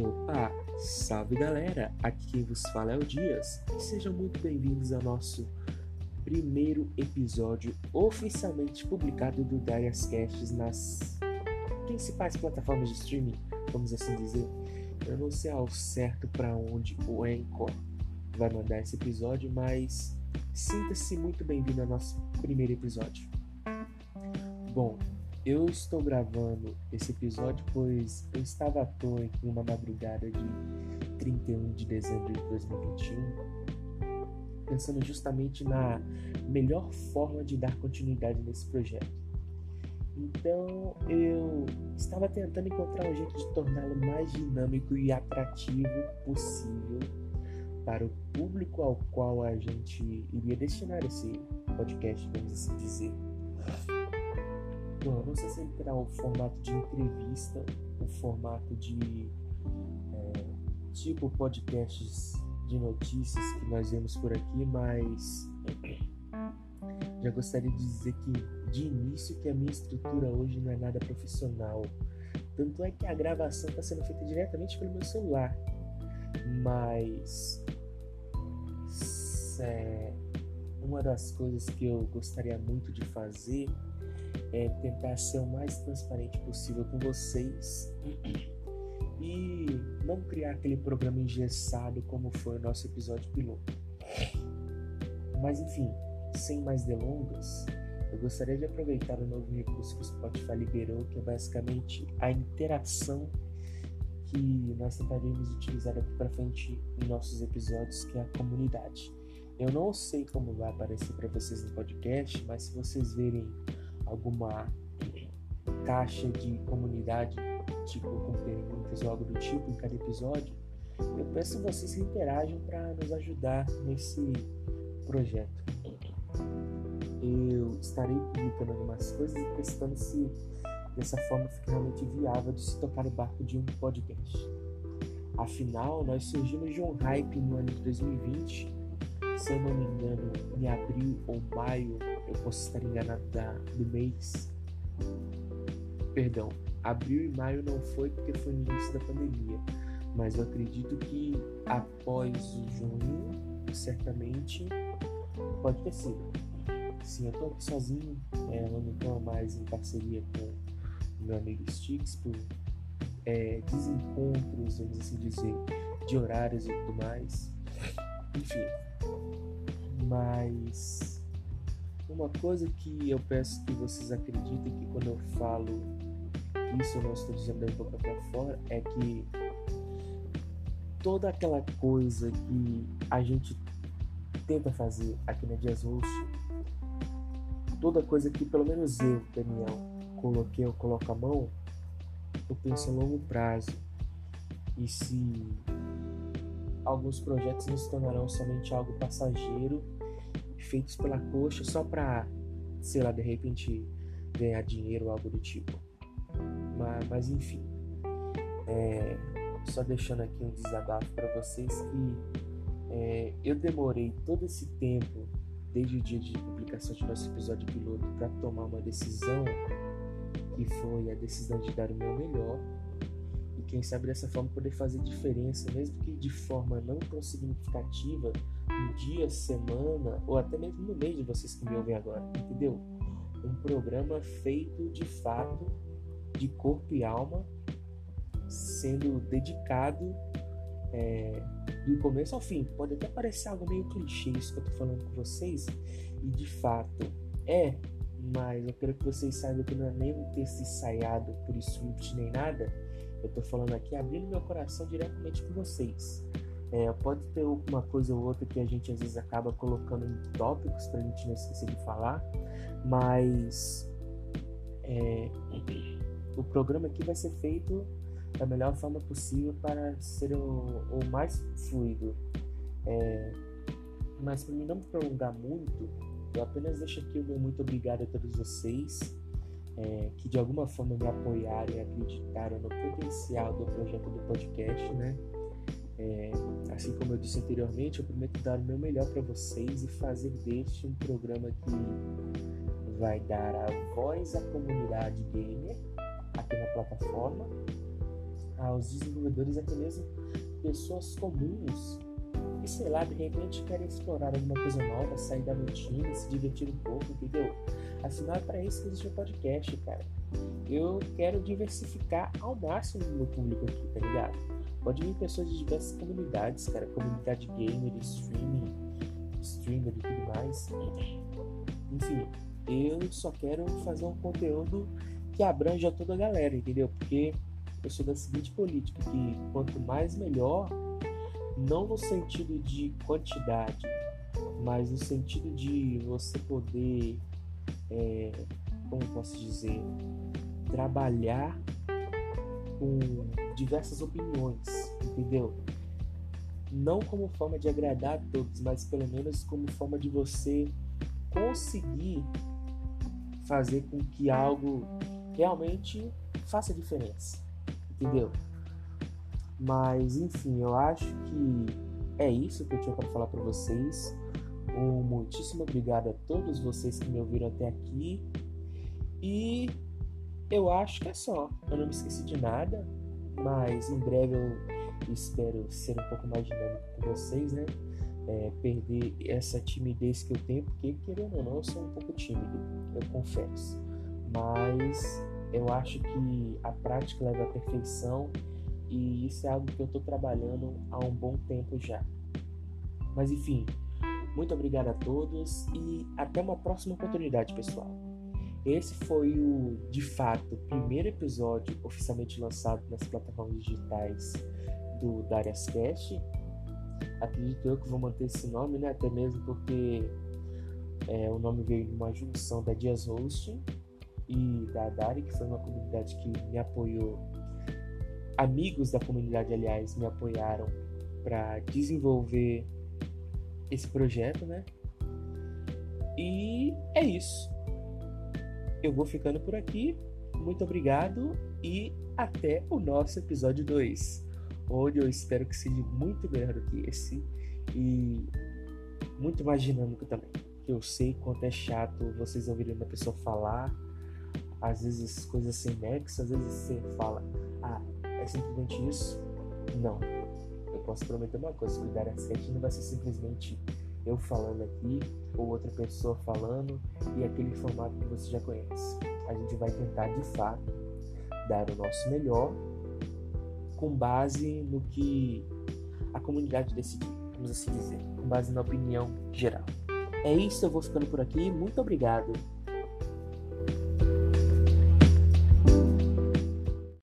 Opa, salve galera! Aqui quem vos fala é o Dias e sejam muito bem-vindos ao nosso primeiro episódio oficialmente publicado do Darius Casts nas principais plataformas de streaming, vamos assim dizer. Eu não sei ao certo para onde o Anchor vai mandar esse episódio, mas sinta-se muito bem-vindo ao nosso primeiro episódio. Bom, eu estou gravando esse episódio pois eu estava à toa em uma madrugada de 31 de dezembro de 2021, pensando justamente na melhor forma de dar continuidade nesse projeto. Então eu estava tentando encontrar um jeito de torná-lo mais dinâmico e atrativo possível para o público ao qual a gente iria destinar esse podcast, vamos assim dizer. Bom, não sei se ele terá o formato de entrevista, o formato de é, tipo podcasts de notícias que nós vemos por aqui, mas já gostaria de dizer que de início que a minha estrutura hoje não é nada profissional. Tanto é que a gravação está sendo feita diretamente pelo meu celular. Mas é, uma das coisas que eu gostaria muito de fazer é tentar ser o mais transparente possível com vocês e não criar aquele programa engessado como foi o nosso episódio piloto. Mas enfim, sem mais delongas, eu gostaria de aproveitar o novo recurso que o Spotify liberou, que é basicamente a interação que nós tentaremos utilizar daqui para frente em nossos episódios, que é a comunidade. Eu não sei como vai aparecer para vocês no podcast, mas se vocês verem alguma caixa de comunidade, tipo com perguntas ou algo do tipo em cada episódio, eu peço vocês que interajam para nos ajudar nesse projeto. Eu estarei publicando algumas coisas e testando se dessa forma fica realmente viável de se tocar o barco de um podcast. Afinal, nós surgimos de um hype no ano de 2020, se eu não me engano, em abril ou maio eu posso estar enganado da, do mês. Perdão, abril e maio não foi porque foi no início da pandemia, mas eu acredito que após junho, certamente pode ter sido. Sim, eu tô aqui sozinho, é, eu não tô mais em parceria com meu amigo Sticks por é, desencontros, vamos assim dizer, de horários e tudo mais. Enfim, mas uma coisa que eu peço que vocês acreditem que quando eu falo isso eu não estou dizendo da boca para fora é que toda aquela coisa que a gente tenta fazer aqui na Dias Roxo, toda coisa que pelo menos eu, Daniel, coloquei, eu coloco a mão, eu penso a longo prazo. E se alguns projetos não se tornarão somente algo passageiro feitos pela coxa só para, sei lá, de repente ganhar dinheiro ou algo do tipo. Mas, mas enfim, é, só deixando aqui um desabafo para vocês que é, eu demorei todo esse tempo, desde o dia de publicação de nosso episódio piloto, para tomar uma decisão que foi a decisão de dar o meu melhor e quem sabe dessa forma poder fazer diferença, mesmo que de forma não tão significativa, no dia, semana ou até mesmo no mês de vocês que me ouvem agora, entendeu? Um programa feito de fato, de corpo e alma, sendo dedicado é, do começo ao fim. Pode até parecer algo meio clichê isso que eu tô falando com vocês, e de fato é, mas eu quero que vocês saibam que não é nem um texto ensaiado por script nem nada. Eu tô falando aqui abrindo meu coração diretamente com vocês. É, pode ter uma coisa ou outra que a gente às vezes acaba colocando em tópicos para a gente não esquecer de falar, mas é, o programa aqui vai ser feito da melhor forma possível para ser o, o mais fluido. É, mas para mim não prolongar muito, eu apenas deixo aqui o meu muito obrigado a todos vocês é, que de alguma forma me apoiaram e acreditaram no potencial do projeto do podcast, né? É, assim como eu disse anteriormente, eu prometo dar o meu melhor para vocês e fazer deste um programa que vai dar a voz à comunidade gamer aqui na plataforma, aos desenvolvedores, até mesmo pessoas comuns que, sei lá, de repente querem explorar alguma coisa nova, sair da rotina, se divertir um pouco, entendeu? Afinal, é para isso que existe o podcast, cara. Eu quero diversificar ao máximo o meu público aqui, tá ligado? Pode vir pessoas de diversas comunidades, cara. Comunidade gamer, streaming, streamer e tudo mais. Enfim, eu só quero fazer um conteúdo que abranja toda a galera, entendeu? Porque eu sou da seguinte política, que quanto mais melhor, não no sentido de quantidade, mas no sentido de você poder, é, como posso dizer, trabalhar com diversas opiniões, entendeu? Não como forma de agradar a todos, mas pelo menos como forma de você conseguir fazer com que algo realmente faça diferença, entendeu? Mas enfim, eu acho que é isso que eu tinha para falar para vocês. Um muitíssimo obrigado a todos vocês que me ouviram até aqui. E eu acho que é só. Eu não me esqueci de nada, mas em breve eu espero ser um pouco mais dinâmico com vocês, né? É, perder essa timidez que eu tenho, porque querendo ou não, eu sou um pouco tímido, eu confesso. Mas eu acho que a prática leva à perfeição e isso é algo que eu estou trabalhando há um bom tempo já. Mas enfim, muito obrigado a todos e até uma próxima oportunidade, pessoal. Esse foi o, de fato, primeiro episódio oficialmente lançado nas plataformas digitais do Darius Cash. Acredito eu que vou manter esse nome, né? Até mesmo porque é, o nome veio de uma junção da Dias Hosting e da Dari, que foi uma comunidade que me apoiou. Amigos da comunidade, aliás, me apoiaram para desenvolver esse projeto, né? E é isso. Eu vou ficando por aqui. Muito obrigado e até o nosso episódio 2, onde eu espero que seja muito melhor do que esse e muito mais dinâmico também. Eu sei quanto é chato vocês ouvirem uma pessoa falar, às vezes coisas sem nexo, às vezes você fala, ah, simplesmente isso. Não. Eu posso prometer uma coisa, cuidar a sete não vai ser simplesmente eu falando aqui ou outra pessoa falando e aquele formato que você já conhece. A gente vai tentar de fato dar o nosso melhor com base no que a comunidade decidir, vamos assim dizer, com base na opinião geral. É isso, eu vou ficando por aqui. Muito obrigado